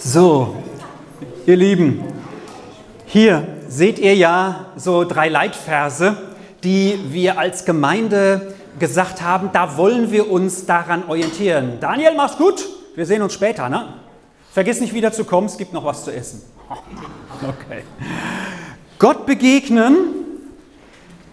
So, ihr Lieben, hier seht ihr ja so drei Leitverse, die wir als Gemeinde gesagt haben, da wollen wir uns daran orientieren. Daniel, mach's gut, wir sehen uns später, ne? Vergiss nicht wieder zu kommen, es gibt noch was zu essen. Okay. Gott begegnen,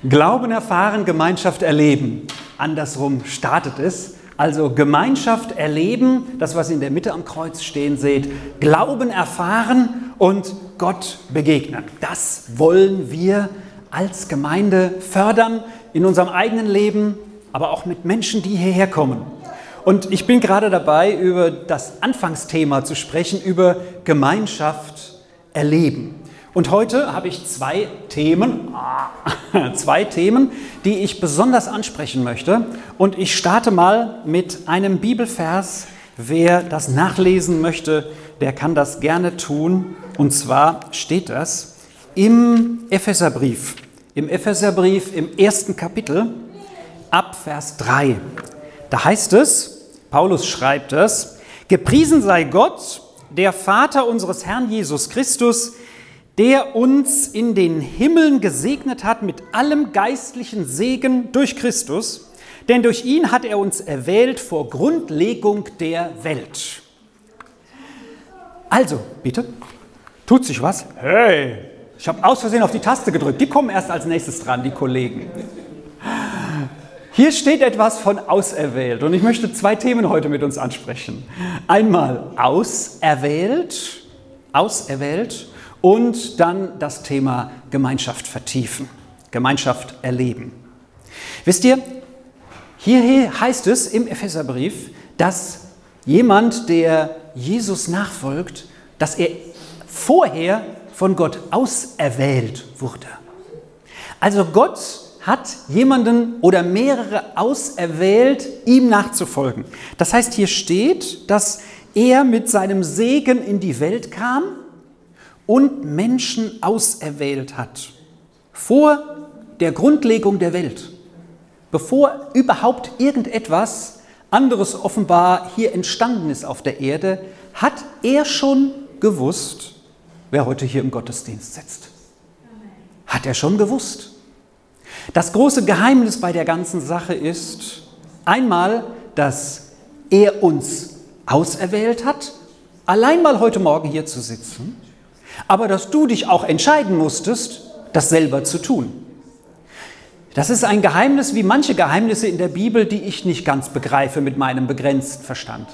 Glauben erfahren, Gemeinschaft erleben. Andersrum startet es. Also Gemeinschaft erleben, das was in der Mitte am Kreuz stehen seht, Glauben erfahren und Gott begegnen. Das wollen wir als Gemeinde fördern in unserem eigenen Leben, aber auch mit Menschen, die hierher kommen. Und ich bin gerade dabei, über das Anfangsthema zu sprechen, über Gemeinschaft erleben. Und heute habe ich zwei Themen, zwei Themen, die ich besonders ansprechen möchte. Und ich starte mal mit einem Bibelvers. Wer das nachlesen möchte, der kann das gerne tun. Und zwar steht das im Epheserbrief. Im Epheserbrief im ersten Kapitel ab Vers 3. Da heißt es, Paulus schreibt es, Gepriesen sei Gott, der Vater unseres Herrn Jesus Christus, der uns in den Himmeln gesegnet hat mit allem geistlichen Segen durch Christus, denn durch ihn hat er uns erwählt vor Grundlegung der Welt. Also, bitte, tut sich was? Hey, ich habe aus Versehen auf die Taste gedrückt. Die kommen erst als nächstes dran, die Kollegen. Hier steht etwas von auserwählt und ich möchte zwei Themen heute mit uns ansprechen. Einmal auserwählt, auserwählt und dann das Thema Gemeinschaft vertiefen, Gemeinschaft erleben. Wisst ihr, hier heißt es im Epheserbrief, dass jemand, der Jesus nachfolgt, dass er vorher von Gott auserwählt wurde. Also Gott hat jemanden oder mehrere auserwählt, ihm nachzufolgen. Das heißt, hier steht, dass er mit seinem Segen in die Welt kam und Menschen auserwählt hat. Vor der Grundlegung der Welt. Bevor überhaupt irgendetwas anderes offenbar hier entstanden ist auf der Erde, hat er schon gewusst, wer heute hier im Gottesdienst sitzt. Hat er schon gewusst. Das große Geheimnis bei der ganzen Sache ist einmal, dass er uns auserwählt hat, allein mal heute Morgen hier zu sitzen aber dass du dich auch entscheiden musstest, das selber zu tun. Das ist ein Geheimnis wie manche Geheimnisse in der Bibel, die ich nicht ganz begreife mit meinem begrenzten Verstand.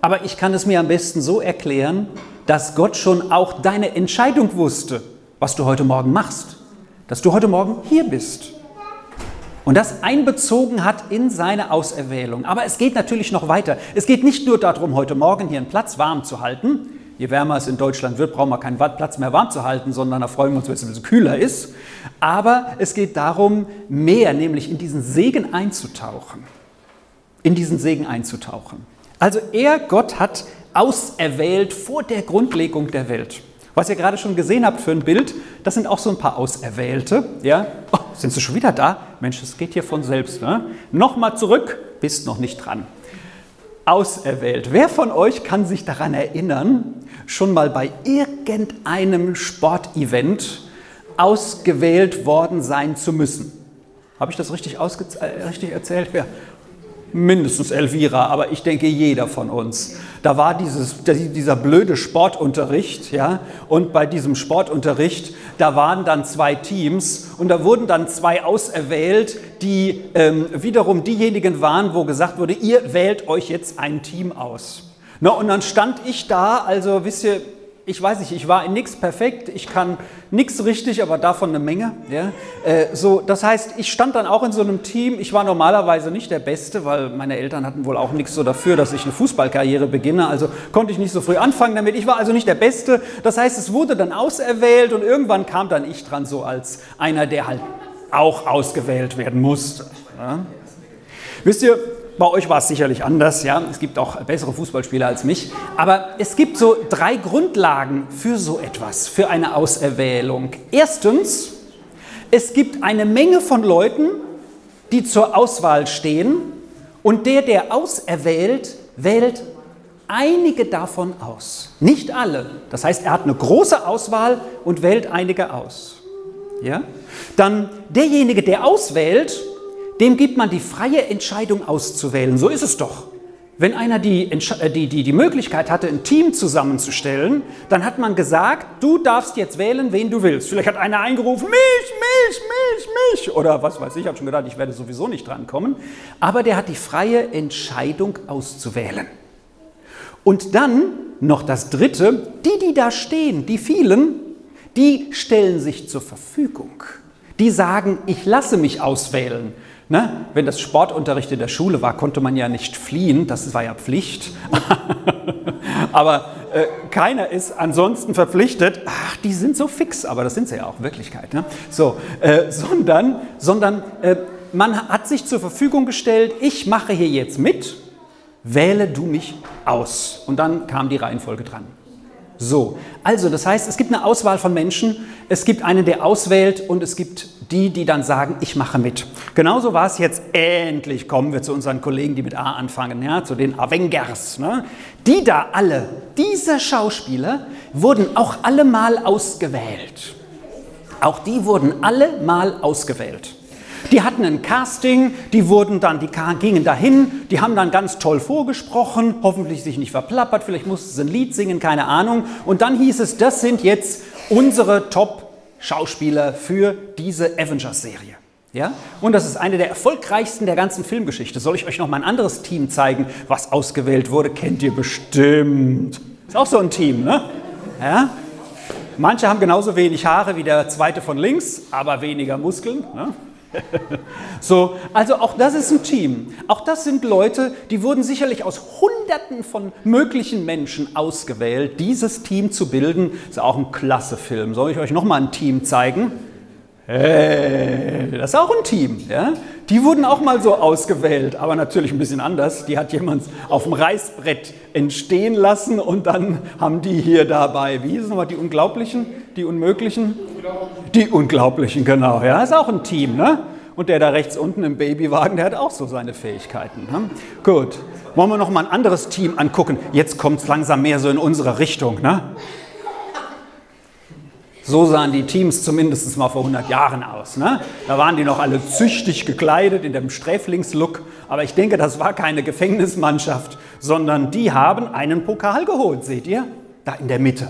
Aber ich kann es mir am besten so erklären, dass Gott schon auch deine Entscheidung wusste, was du heute Morgen machst, dass du heute Morgen hier bist und das einbezogen hat in seine Auserwählung. Aber es geht natürlich noch weiter. Es geht nicht nur darum, heute Morgen hier einen Platz warm zu halten, je wärmer es in Deutschland wird, brauchen wir keinen Platz mehr warm zu halten, sondern da freuen wir uns, wenn es ein bisschen kühler ist. Aber es geht darum, mehr, nämlich in diesen Segen einzutauchen. In diesen Segen einzutauchen. Also er, Gott, hat auserwählt vor der Grundlegung der Welt. Was ihr gerade schon gesehen habt für ein Bild, das sind auch so ein paar Auserwählte. Ja? Oh, sind sie schon wieder da? Mensch, das geht hier von selbst. Ne? Nochmal zurück, bist noch nicht dran auserwählt. Wer von euch kann sich daran erinnern, schon mal bei irgendeinem Sportevent ausgewählt worden sein zu müssen? Habe ich das richtig, äh, richtig erzählt? Ja mindestens Elvira, aber ich denke jeder von uns. Da war dieses, dieser blöde Sportunterricht, ja, und bei diesem Sportunterricht, da waren dann zwei Teams und da wurden dann zwei auserwählt, die ähm, wiederum diejenigen waren, wo gesagt wurde, ihr wählt euch jetzt ein Team aus. Na, und dann stand ich da, also wisst ihr, ich weiß nicht, ich war in nichts perfekt, ich kann nichts richtig, aber davon eine Menge. Ja? Äh, so, das heißt, ich stand dann auch in so einem Team. Ich war normalerweise nicht der Beste, weil meine Eltern hatten wohl auch nichts so dafür, dass ich eine Fußballkarriere beginne. Also konnte ich nicht so früh anfangen damit. Ich war also nicht der Beste. Das heißt, es wurde dann auserwählt und irgendwann kam dann ich dran, so als einer, der halt auch ausgewählt werden musste. Ja? Wisst ihr, bei euch war es sicherlich anders, ja. Es gibt auch bessere Fußballspieler als mich. Aber es gibt so drei Grundlagen für so etwas, für eine Auserwählung. Erstens, es gibt eine Menge von Leuten, die zur Auswahl stehen und der, der auserwählt, wählt einige davon aus. Nicht alle. Das heißt, er hat eine große Auswahl und wählt einige aus. Ja? Dann derjenige, der auswählt, dem gibt man die freie Entscheidung auszuwählen. So ist es doch. Wenn einer die, äh, die, die, die Möglichkeit hatte, ein Team zusammenzustellen, dann hat man gesagt, du darfst jetzt wählen, wen du willst. Vielleicht hat einer eingerufen, mich, mich, mich, mich. Oder was weiß ich, ich habe schon gedacht, ich werde sowieso nicht drankommen. Aber der hat die freie Entscheidung auszuwählen. Und dann noch das Dritte, die, die da stehen, die vielen, die stellen sich zur Verfügung. Die sagen, ich lasse mich auswählen. Ne? Wenn das Sportunterricht in der Schule war, konnte man ja nicht fliehen, das war ja Pflicht. aber äh, keiner ist ansonsten verpflichtet, ach, die sind so fix, aber das sind sie ja auch in Wirklichkeit. Ne? So, äh, sondern sondern äh, man hat sich zur Verfügung gestellt, ich mache hier jetzt mit, wähle du mich aus. Und dann kam die Reihenfolge dran. So, also das heißt, es gibt eine Auswahl von Menschen, es gibt einen, der auswählt und es gibt die, die dann sagen, ich mache mit. Genauso war es jetzt, endlich kommen wir zu unseren Kollegen, die mit A anfangen, ja, zu den Avengers. Ne? Die da alle, diese Schauspieler, wurden auch alle mal ausgewählt. Auch die wurden alle mal ausgewählt. Die hatten ein Casting, die wurden dann, die gingen dahin, die haben dann ganz toll vorgesprochen, hoffentlich sich nicht verplappert, vielleicht mussten sie ein Lied singen, keine Ahnung. Und dann hieß es, das sind jetzt unsere Top-Schauspieler für diese Avengers-Serie. Ja? Und das ist eine der erfolgreichsten der ganzen Filmgeschichte. Soll ich euch noch mal ein anderes Team zeigen, was ausgewählt wurde? Kennt ihr bestimmt. Ist auch so ein Team, ne? Ja? Manche haben genauso wenig Haare wie der zweite von links, aber weniger Muskeln. Ne? so, also auch das ist ein Team. Auch das sind Leute, die wurden sicherlich aus Hunderten von möglichen Menschen ausgewählt, dieses Team zu bilden. Ist auch ein klasse Film. Soll ich euch nochmal ein Team zeigen? Hey, das ist auch ein Team. Ja? Die wurden auch mal so ausgewählt, aber natürlich ein bisschen anders. Die hat jemand auf dem Reißbrett entstehen lassen und dann haben die hier dabei, wie hieß es nochmal, die Unglaublichen, die Unmöglichen? Die Unglaublichen, genau. Ja, ist auch ein Team. Ne? Und der da rechts unten im Babywagen, der hat auch so seine Fähigkeiten. Ne? Gut, wollen wir noch mal ein anderes Team angucken? Jetzt kommt es langsam mehr so in unsere Richtung. Ne? So sahen die Teams zumindest mal vor 100 Jahren aus. Ne? Da waren die noch alle züchtig gekleidet in dem Sträflingslook. Aber ich denke, das war keine Gefängnismannschaft, sondern die haben einen Pokal geholt, seht ihr? Da in der Mitte.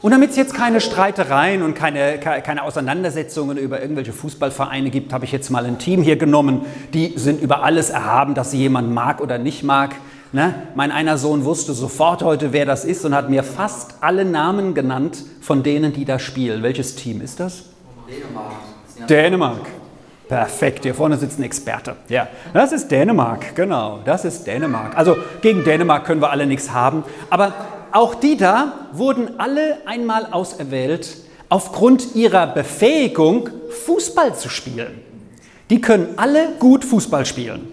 Und damit es jetzt keine Streitereien und keine, keine Auseinandersetzungen über irgendwelche Fußballvereine gibt, habe ich jetzt mal ein Team hier genommen. Die sind über alles erhaben, dass sie jemand mag oder nicht mag. Ne? Mein einer Sohn wusste sofort heute, wer das ist und hat mir fast alle Namen genannt von denen, die da spielen. Welches Team ist das? Dänemark. Dänemark. Perfekt, hier vorne sitzt ein Experte. Ja, das ist Dänemark, genau, das ist Dänemark. Also gegen Dänemark können wir alle nichts haben, aber auch die da wurden alle einmal auserwählt aufgrund ihrer Befähigung, Fußball zu spielen. Die können alle gut Fußball spielen.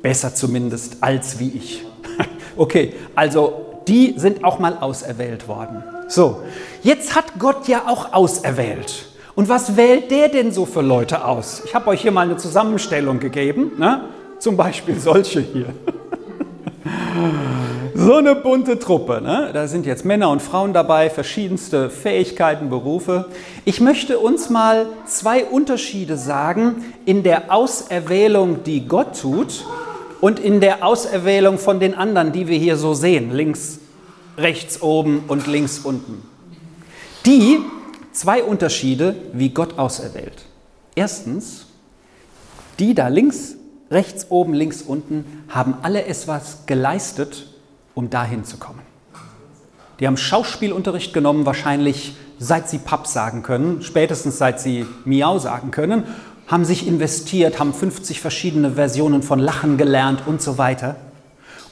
Besser zumindest als wie ich. Okay, also die sind auch mal auserwählt worden. So, jetzt hat Gott ja auch auserwählt. Und was wählt der denn so für Leute aus? Ich habe euch hier mal eine Zusammenstellung gegeben, ne? zum Beispiel solche hier. so eine bunte Truppe. Ne? Da sind jetzt Männer und Frauen dabei, verschiedenste Fähigkeiten, Berufe. Ich möchte uns mal zwei Unterschiede sagen in der Auserwählung, die Gott tut und in der Auserwählung von den anderen, die wir hier so sehen, links, rechts oben und links unten. Die zwei Unterschiede, wie Gott auserwählt. Erstens, die da links, rechts oben, links unten haben alle etwas geleistet, um dahin zu kommen. Die haben Schauspielunterricht genommen, wahrscheinlich seit sie Papp sagen können, spätestens seit sie Miau sagen können haben sich investiert, haben 50 verschiedene Versionen von Lachen gelernt und so weiter.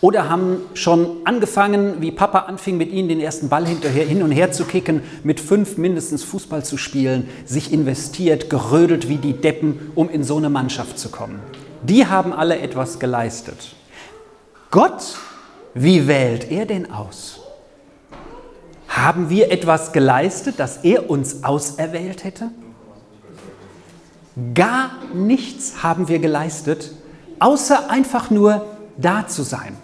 Oder haben schon angefangen, wie Papa anfing, mit ihnen den ersten Ball hinterher, hin und her zu kicken, mit fünf mindestens Fußball zu spielen, sich investiert, gerödelt wie die Deppen, um in so eine Mannschaft zu kommen. Die haben alle etwas geleistet. Gott, wie wählt er denn aus? Haben wir etwas geleistet, dass er uns auserwählt hätte? Gar nichts haben wir geleistet, außer einfach nur da zu sein.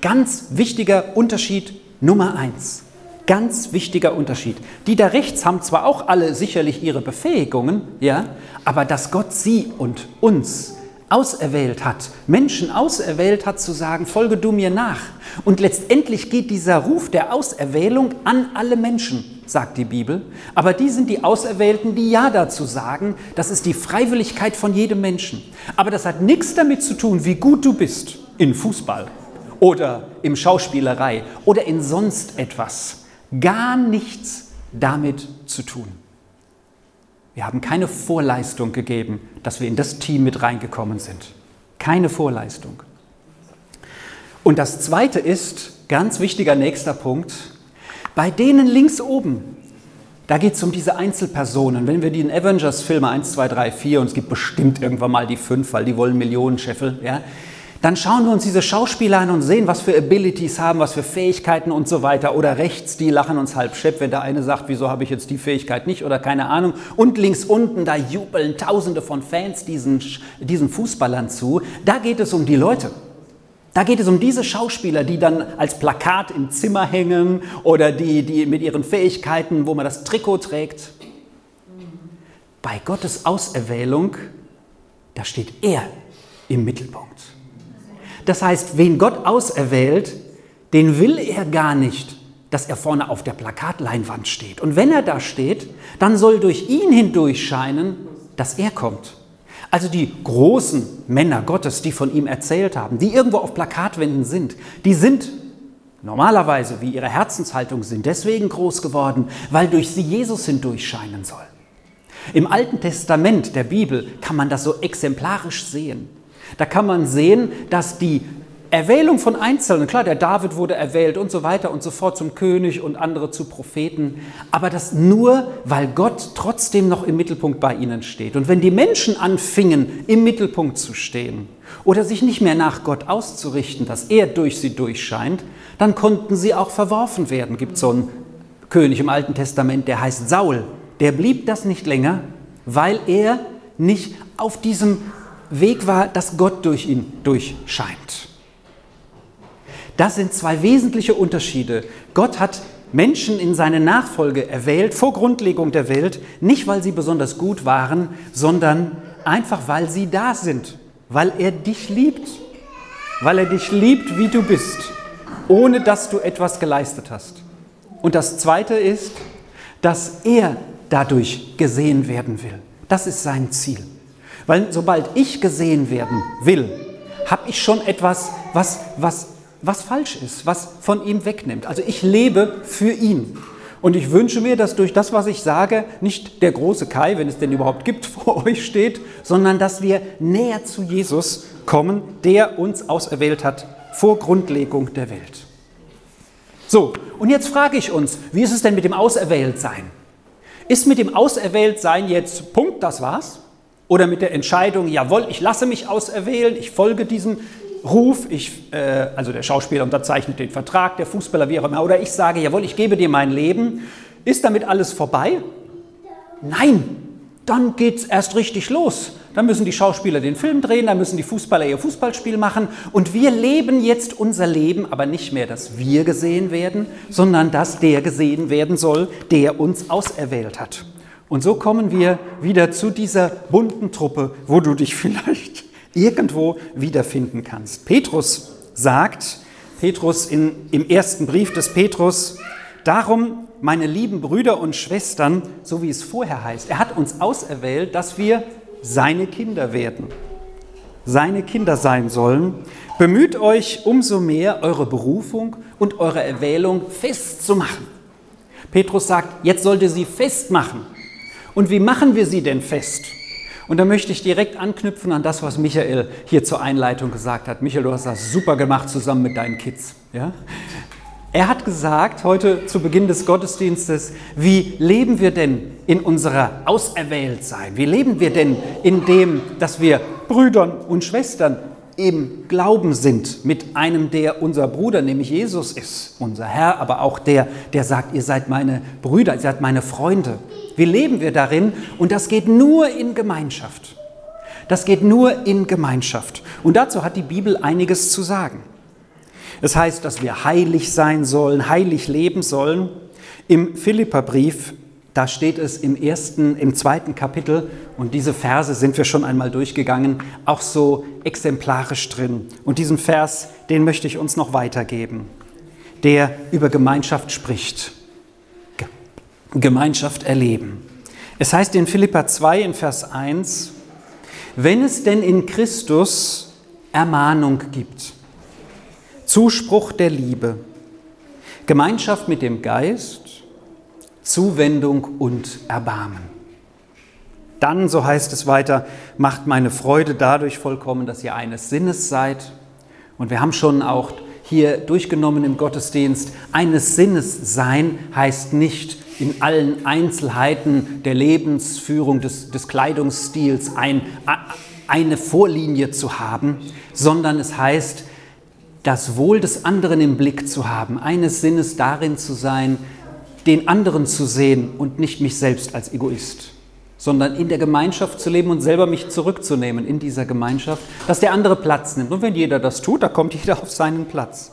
Ganz wichtiger Unterschied Nummer eins. Ganz wichtiger Unterschied. Die da rechts haben zwar auch alle sicherlich ihre Befähigungen, ja, aber dass Gott sie und uns auserwählt hat, Menschen auserwählt hat, zu sagen, folge du mir nach. Und letztendlich geht dieser Ruf der Auserwählung an alle Menschen, sagt die Bibel. Aber die sind die Auserwählten, die Ja dazu sagen. Das ist die Freiwilligkeit von jedem Menschen. Aber das hat nichts damit zu tun, wie gut du bist in Fußball oder in Schauspielerei oder in sonst etwas. Gar nichts damit zu tun. Wir haben keine Vorleistung gegeben, dass wir in das Team mit reingekommen sind. Keine Vorleistung. Und das Zweite ist, ganz wichtiger nächster Punkt, bei denen links oben, da geht es um diese Einzelpersonen. Wenn wir die Avengers-Filme 1, 2, 3, 4, und es gibt bestimmt irgendwann mal die 5, weil die wollen Millionen Scheffel, ja, dann schauen wir uns diese Schauspieler an und sehen, was für Abilities haben, was für Fähigkeiten und so weiter. Oder rechts, die lachen uns halb schepp, wenn der eine sagt, wieso habe ich jetzt die Fähigkeit nicht oder keine Ahnung. Und links unten, da jubeln Tausende von Fans diesen, diesen Fußballern zu. Da geht es um die Leute. Da geht es um diese Schauspieler, die dann als Plakat im Zimmer hängen oder die, die mit ihren Fähigkeiten, wo man das Trikot trägt. Bei Gottes Auserwählung, da steht er im Mittelpunkt. Das heißt, wen Gott auserwählt, den will er gar nicht, dass er vorne auf der Plakatleinwand steht. Und wenn er da steht, dann soll durch ihn hindurch scheinen, dass er kommt. Also die großen Männer Gottes, die von ihm erzählt haben, die irgendwo auf Plakatwänden sind, die sind normalerweise, wie ihre Herzenshaltung sind, deswegen groß geworden, weil durch sie Jesus hindurch scheinen soll. Im Alten Testament der Bibel kann man das so exemplarisch sehen. Da kann man sehen, dass die Erwählung von Einzelnen, klar, der David wurde erwählt und so weiter und so fort zum König und andere zu Propheten, aber das nur, weil Gott trotzdem noch im Mittelpunkt bei ihnen steht. Und wenn die Menschen anfingen, im Mittelpunkt zu stehen oder sich nicht mehr nach Gott auszurichten, dass er durch sie durchscheint, dann konnten sie auch verworfen werden. Gibt so einen König im Alten Testament, der heißt Saul. Der blieb das nicht länger, weil er nicht auf diesem Weg war, dass Gott durch ihn durchscheint. Das sind zwei wesentliche Unterschiede. Gott hat Menschen in seine Nachfolge erwählt, vor Grundlegung der Welt, nicht weil sie besonders gut waren, sondern einfach weil sie da sind, weil er dich liebt, weil er dich liebt, wie du bist, ohne dass du etwas geleistet hast. Und das Zweite ist, dass er dadurch gesehen werden will. Das ist sein Ziel. Weil sobald ich gesehen werden will, habe ich schon etwas, was, was, was falsch ist, was von ihm wegnimmt. Also ich lebe für ihn. Und ich wünsche mir, dass durch das, was ich sage, nicht der große Kai, wenn es denn überhaupt gibt, vor euch steht, sondern dass wir näher zu Jesus kommen, der uns auserwählt hat vor Grundlegung der Welt. So, und jetzt frage ich uns, wie ist es denn mit dem Auserwähltsein? Ist mit dem Auserwähltsein jetzt Punkt, das war's? Oder mit der Entscheidung, jawohl, ich lasse mich auserwählen, ich folge diesem Ruf, ich, äh, also der Schauspieler unterzeichnet den Vertrag, der Fußballer, wie auch immer, oder ich sage, jawohl, ich gebe dir mein Leben. Ist damit alles vorbei? Nein, dann geht es erst richtig los. Dann müssen die Schauspieler den Film drehen, dann müssen die Fußballer ihr Fußballspiel machen und wir leben jetzt unser Leben, aber nicht mehr, dass wir gesehen werden, sondern dass der gesehen werden soll, der uns auserwählt hat. Und so kommen wir wieder zu dieser bunten Truppe, wo du dich vielleicht irgendwo wiederfinden kannst. Petrus sagt, Petrus in, im ersten Brief des Petrus, darum, meine lieben Brüder und Schwestern, so wie es vorher heißt, er hat uns auserwählt, dass wir seine Kinder werden, seine Kinder sein sollen. Bemüht euch umso mehr, eure Berufung und eure Erwählung festzumachen. Petrus sagt, jetzt sollt ihr sie festmachen. Und wie machen wir sie denn fest? Und da möchte ich direkt anknüpfen an das, was Michael hier zur Einleitung gesagt hat. Michael, du hast das super gemacht zusammen mit deinen Kids. Ja? Er hat gesagt, heute zu Beginn des Gottesdienstes, wie leben wir denn in unserer Auserwähltsein? Wie leben wir denn in dem, dass wir Brüdern und Schwestern im Glauben sind mit einem, der unser Bruder, nämlich Jesus ist, unser Herr, aber auch der, der sagt, ihr seid meine Brüder, ihr seid meine Freunde. Wie leben wir darin? Und das geht nur in Gemeinschaft. Das geht nur in Gemeinschaft. Und dazu hat die Bibel einiges zu sagen. Es heißt, dass wir heilig sein sollen, heilig leben sollen. Im Philipperbrief, da steht es im ersten, im zweiten Kapitel, und diese Verse sind wir schon einmal durchgegangen, auch so exemplarisch drin. Und diesen Vers, den möchte ich uns noch weitergeben, der über Gemeinschaft spricht. Gemeinschaft erleben. Es heißt in Philippa 2 in Vers 1, wenn es denn in Christus Ermahnung gibt, Zuspruch der Liebe, Gemeinschaft mit dem Geist, Zuwendung und Erbarmen. Dann, so heißt es weiter, macht meine Freude dadurch vollkommen, dass ihr eines Sinnes seid. Und wir haben schon auch hier durchgenommen im Gottesdienst, eines Sinnes sein heißt nicht in allen Einzelheiten der Lebensführung, des, des Kleidungsstils ein, eine Vorlinie zu haben, sondern es heißt, das Wohl des anderen im Blick zu haben, eines Sinnes darin zu sein, den anderen zu sehen und nicht mich selbst als Egoist, sondern in der Gemeinschaft zu leben und selber mich zurückzunehmen in dieser Gemeinschaft, dass der andere Platz nimmt. Und wenn jeder das tut, da kommt jeder auf seinen Platz.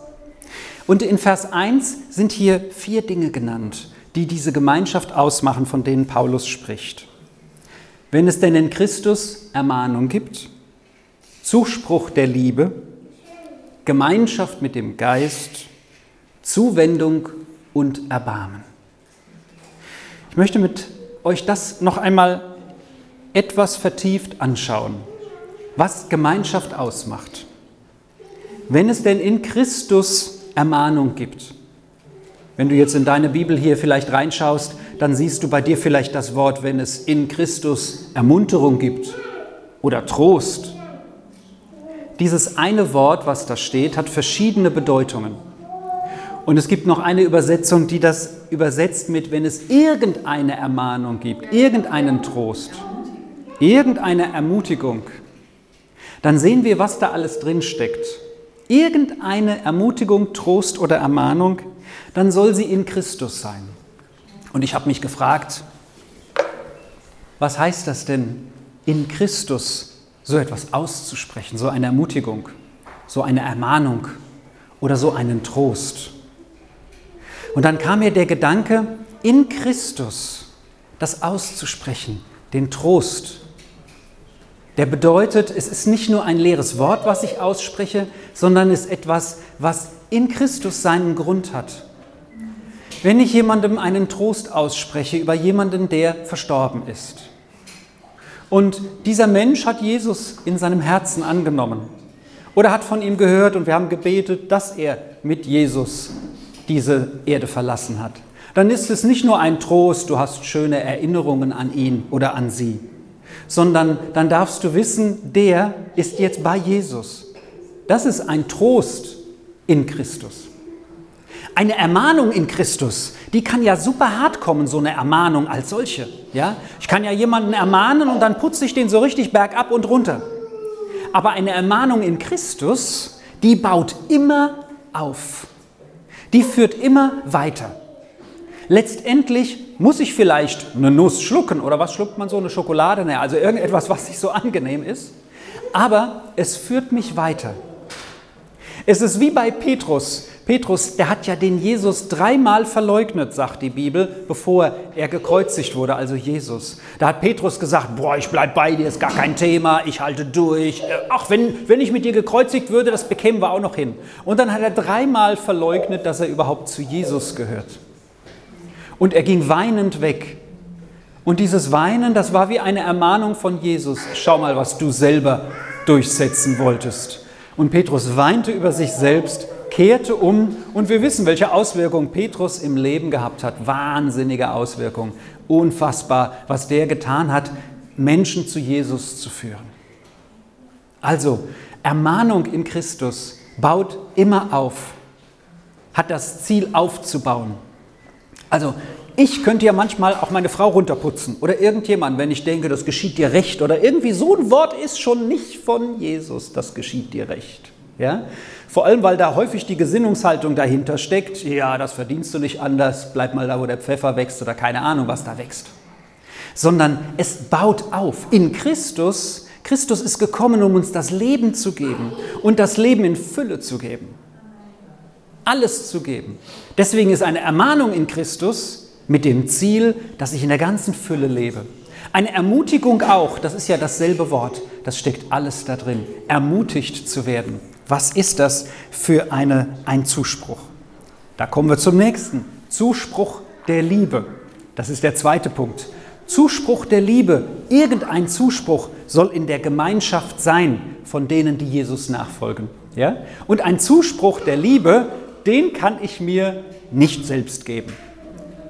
Und in Vers 1 sind hier vier Dinge genannt, die diese Gemeinschaft ausmachen, von denen Paulus spricht. Wenn es denn in Christus Ermahnung gibt, Zuspruch der Liebe, Gemeinschaft mit dem Geist, Zuwendung und Erbarmen. Ich möchte mit euch das noch einmal etwas vertieft anschauen, was Gemeinschaft ausmacht. Wenn es denn in Christus Ermahnung gibt, wenn du jetzt in deine Bibel hier vielleicht reinschaust, dann siehst du bei dir vielleicht das Wort, wenn es in Christus Ermunterung gibt oder Trost dieses eine Wort, was da steht, hat verschiedene Bedeutungen. Und es gibt noch eine Übersetzung, die das übersetzt mit, wenn es irgendeine Ermahnung gibt, irgendeinen Trost, irgendeine Ermutigung, dann sehen wir, was da alles drin steckt. Irgendeine Ermutigung, Trost oder Ermahnung, dann soll sie in Christus sein. Und ich habe mich gefragt, was heißt das denn in Christus so etwas auszusprechen, so eine Ermutigung, so eine Ermahnung oder so einen Trost. Und dann kam mir der Gedanke, in Christus das auszusprechen, den Trost. Der bedeutet, es ist nicht nur ein leeres Wort, was ich ausspreche, sondern es ist etwas, was in Christus seinen Grund hat. Wenn ich jemandem einen Trost ausspreche über jemanden, der verstorben ist, und dieser Mensch hat Jesus in seinem Herzen angenommen oder hat von ihm gehört und wir haben gebetet, dass er mit Jesus diese Erde verlassen hat. Dann ist es nicht nur ein Trost, du hast schöne Erinnerungen an ihn oder an sie, sondern dann darfst du wissen, der ist jetzt bei Jesus. Das ist ein Trost in Christus. Eine Ermahnung in Christus, die kann ja super hart kommen, so eine Ermahnung als solche. Ja? Ich kann ja jemanden ermahnen und dann putze ich den so richtig bergab und runter. Aber eine Ermahnung in Christus, die baut immer auf. Die führt immer weiter. Letztendlich muss ich vielleicht eine Nuss schlucken oder was schluckt man so, eine Schokolade? Naja, also irgendetwas, was nicht so angenehm ist. Aber es führt mich weiter. Es ist wie bei Petrus. Petrus, der hat ja den Jesus dreimal verleugnet, sagt die Bibel, bevor er gekreuzigt wurde, also Jesus. Da hat Petrus gesagt, boah, ich bleib bei dir, ist gar kein Thema, ich halte durch. Äh, ach, wenn, wenn ich mit dir gekreuzigt würde, das bekämen wir auch noch hin. Und dann hat er dreimal verleugnet, dass er überhaupt zu Jesus gehört. Und er ging weinend weg. Und dieses Weinen, das war wie eine Ermahnung von Jesus. Schau mal, was du selber durchsetzen wolltest. Und Petrus weinte über sich selbst kehrte um und wir wissen, welche Auswirkungen Petrus im Leben gehabt hat. Wahnsinnige Auswirkungen. Unfassbar, was der getan hat, Menschen zu Jesus zu führen. Also, Ermahnung in Christus baut immer auf, hat das Ziel aufzubauen. Also, ich könnte ja manchmal auch meine Frau runterputzen oder irgendjemand, wenn ich denke, das geschieht dir recht oder irgendwie so ein Wort ist schon nicht von Jesus, das geschieht dir recht. Ja? Vor allem, weil da häufig die Gesinnungshaltung dahinter steckt, ja, das verdienst du nicht anders, bleib mal da, wo der Pfeffer wächst oder keine Ahnung, was da wächst. Sondern es baut auf. In Christus, Christus ist gekommen, um uns das Leben zu geben und das Leben in Fülle zu geben. alles zu geben. Deswegen ist eine Ermahnung in Christus mit dem Ziel, dass ich in der ganzen Fülle lebe. Eine Ermutigung auch, das ist ja dasselbe Wort, das steckt alles da drin, ermutigt zu werden. Was ist das für eine, ein Zuspruch? Da kommen wir zum nächsten. Zuspruch der Liebe. Das ist der zweite Punkt. Zuspruch der Liebe, irgendein Zuspruch soll in der Gemeinschaft sein von denen, die Jesus nachfolgen. Ja? Und ein Zuspruch der Liebe, den kann ich mir nicht selbst geben.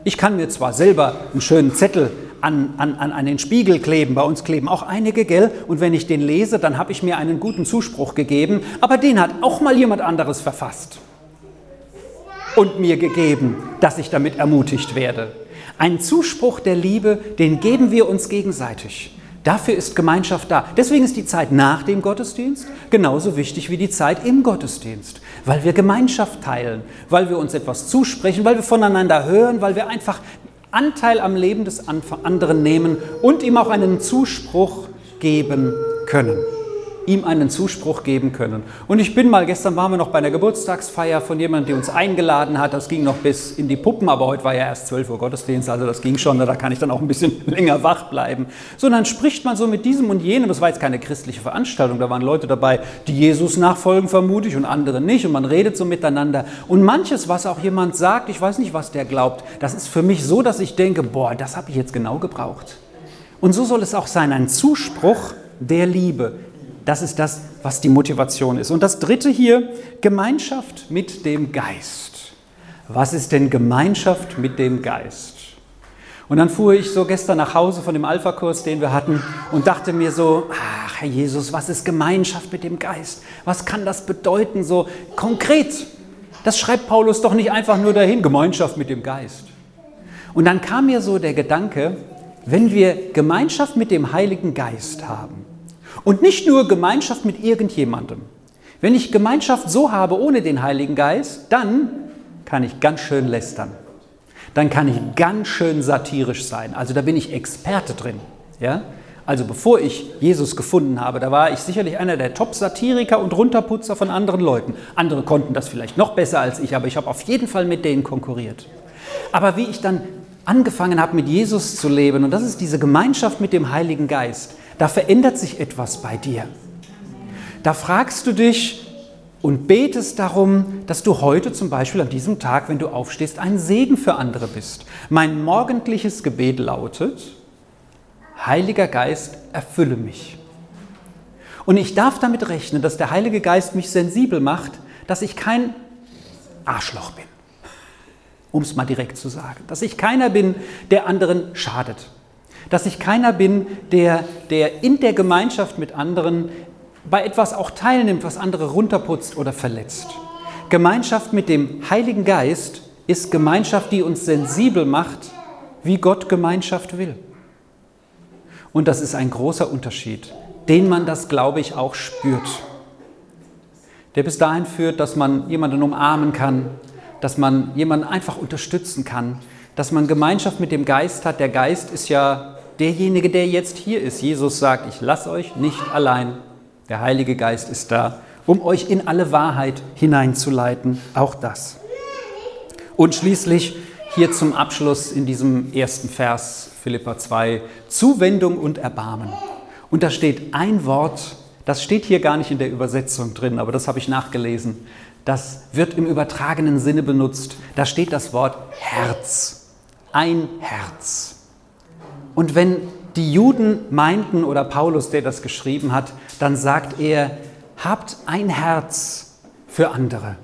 Ich kann mir zwar selber einen schönen Zettel an, an, an den Spiegel kleben, bei uns kleben auch einige, gell? Und wenn ich den lese, dann habe ich mir einen guten Zuspruch gegeben, aber den hat auch mal jemand anderes verfasst und mir gegeben, dass ich damit ermutigt werde. Ein Zuspruch der Liebe, den geben wir uns gegenseitig. Dafür ist Gemeinschaft da. Deswegen ist die Zeit nach dem Gottesdienst genauso wichtig wie die Zeit im Gottesdienst, weil wir Gemeinschaft teilen, weil wir uns etwas zusprechen, weil wir voneinander hören, weil wir einfach Anteil am Leben des anderen nehmen und ihm auch einen Zuspruch geben können ihm einen Zuspruch geben können. Und ich bin mal, gestern waren wir noch bei einer Geburtstagsfeier von jemandem, der uns eingeladen hat. Das ging noch bis in die Puppen, aber heute war ja erst 12 Uhr Gottesdienst, also das ging schon, da kann ich dann auch ein bisschen länger wach bleiben. So, und dann spricht man so mit diesem und jenem. Das war jetzt keine christliche Veranstaltung, da waren Leute dabei, die Jesus nachfolgen, vermute ich, und andere nicht. Und man redet so miteinander. Und manches, was auch jemand sagt, ich weiß nicht, was der glaubt, das ist für mich so, dass ich denke, boah, das habe ich jetzt genau gebraucht. Und so soll es auch sein, ein Zuspruch der Liebe. Das ist das, was die Motivation ist. Und das dritte hier, Gemeinschaft mit dem Geist. Was ist denn Gemeinschaft mit dem Geist? Und dann fuhr ich so gestern nach Hause von dem Alpha-Kurs, den wir hatten, und dachte mir so, ach Herr Jesus, was ist Gemeinschaft mit dem Geist? Was kann das bedeuten so konkret? Das schreibt Paulus doch nicht einfach nur dahin, Gemeinschaft mit dem Geist. Und dann kam mir so der Gedanke, wenn wir Gemeinschaft mit dem Heiligen Geist haben, und nicht nur Gemeinschaft mit irgendjemandem. Wenn ich Gemeinschaft so habe ohne den Heiligen Geist, dann kann ich ganz schön lästern. Dann kann ich ganz schön satirisch sein. Also da bin ich Experte drin. Ja? Also bevor ich Jesus gefunden habe, da war ich sicherlich einer der Top-Satiriker und Runterputzer von anderen Leuten. Andere konnten das vielleicht noch besser als ich, aber ich habe auf jeden Fall mit denen konkurriert. Aber wie ich dann angefangen habe, mit Jesus zu leben, und das ist diese Gemeinschaft mit dem Heiligen Geist, da verändert sich etwas bei dir. Da fragst du dich und betest darum, dass du heute zum Beispiel an diesem Tag, wenn du aufstehst, ein Segen für andere bist. Mein morgendliches Gebet lautet, Heiliger Geist, erfülle mich. Und ich darf damit rechnen, dass der Heilige Geist mich sensibel macht, dass ich kein Arschloch bin, um es mal direkt zu sagen, dass ich keiner bin, der anderen schadet dass ich keiner bin, der, der in der Gemeinschaft mit anderen bei etwas auch teilnimmt, was andere runterputzt oder verletzt. Gemeinschaft mit dem Heiligen Geist ist Gemeinschaft, die uns sensibel macht, wie Gott Gemeinschaft will. Und das ist ein großer Unterschied, den man das, glaube ich, auch spürt. Der bis dahin führt, dass man jemanden umarmen kann, dass man jemanden einfach unterstützen kann, dass man Gemeinschaft mit dem Geist hat. Der Geist ist ja derjenige, der jetzt hier ist. Jesus sagt, ich lasse euch nicht allein. Der Heilige Geist ist da, um euch in alle Wahrheit hineinzuleiten. Auch das. Und schließlich hier zum Abschluss in diesem ersten Vers, Philippa 2, Zuwendung und Erbarmen. Und da steht ein Wort, das steht hier gar nicht in der Übersetzung drin, aber das habe ich nachgelesen. Das wird im übertragenen Sinne benutzt. Da steht das Wort Herz ein Herz. Und wenn die Juden meinten, oder Paulus, der das geschrieben hat, dann sagt er, habt ein Herz für andere.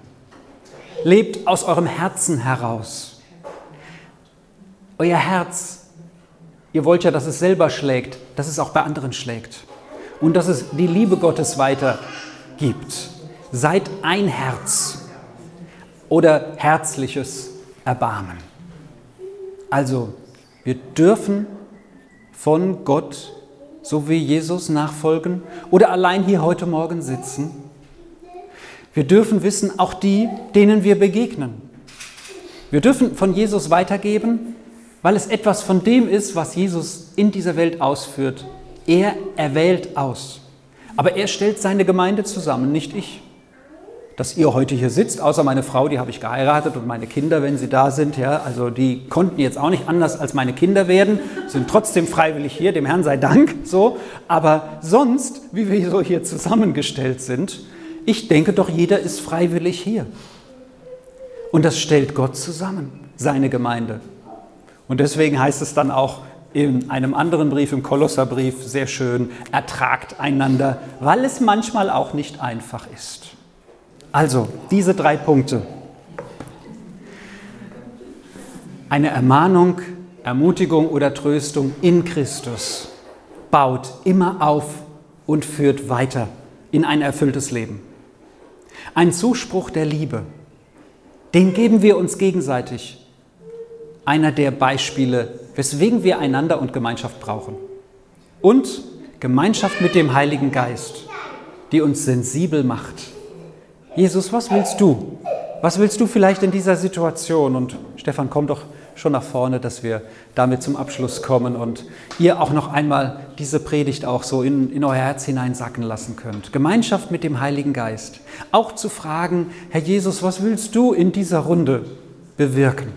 Lebt aus eurem Herzen heraus. Euer Herz, ihr wollt ja, dass es selber schlägt, dass es auch bei anderen schlägt. Und dass es die Liebe Gottes weitergibt. Seid ein Herz oder herzliches Erbarmen. Also, wir dürfen von Gott, so wie Jesus, nachfolgen oder allein hier heute Morgen sitzen. Wir dürfen wissen, auch die, denen wir begegnen. Wir dürfen von Jesus weitergeben, weil es etwas von dem ist, was Jesus in dieser Welt ausführt. Er erwählt aus. Aber er stellt seine Gemeinde zusammen, nicht ich. Dass ihr heute hier sitzt, außer meine Frau, die habe ich geheiratet und meine Kinder, wenn sie da sind. Ja, also die konnten jetzt auch nicht anders als meine Kinder werden, sind trotzdem freiwillig hier, dem Herrn sei Dank. So, aber sonst, wie wir so hier zusammengestellt sind, ich denke doch, jeder ist freiwillig hier. Und das stellt Gott zusammen, seine Gemeinde. Und deswegen heißt es dann auch in einem anderen Brief, im Kolosserbrief, sehr schön, ertragt einander, weil es manchmal auch nicht einfach ist. Also, diese drei Punkte. Eine Ermahnung, Ermutigung oder Tröstung in Christus baut immer auf und führt weiter in ein erfülltes Leben. Ein Zuspruch der Liebe, den geben wir uns gegenseitig. Einer der Beispiele, weswegen wir einander und Gemeinschaft brauchen. Und Gemeinschaft mit dem Heiligen Geist, die uns sensibel macht Jesus, was willst du? Was willst du vielleicht in dieser Situation? Und Stefan, komm doch schon nach vorne, dass wir damit zum Abschluss kommen und ihr auch noch einmal diese Predigt auch so in, in euer Herz hineinsacken lassen könnt. Gemeinschaft mit dem Heiligen Geist. Auch zu fragen, Herr Jesus, was willst du in dieser Runde bewirken?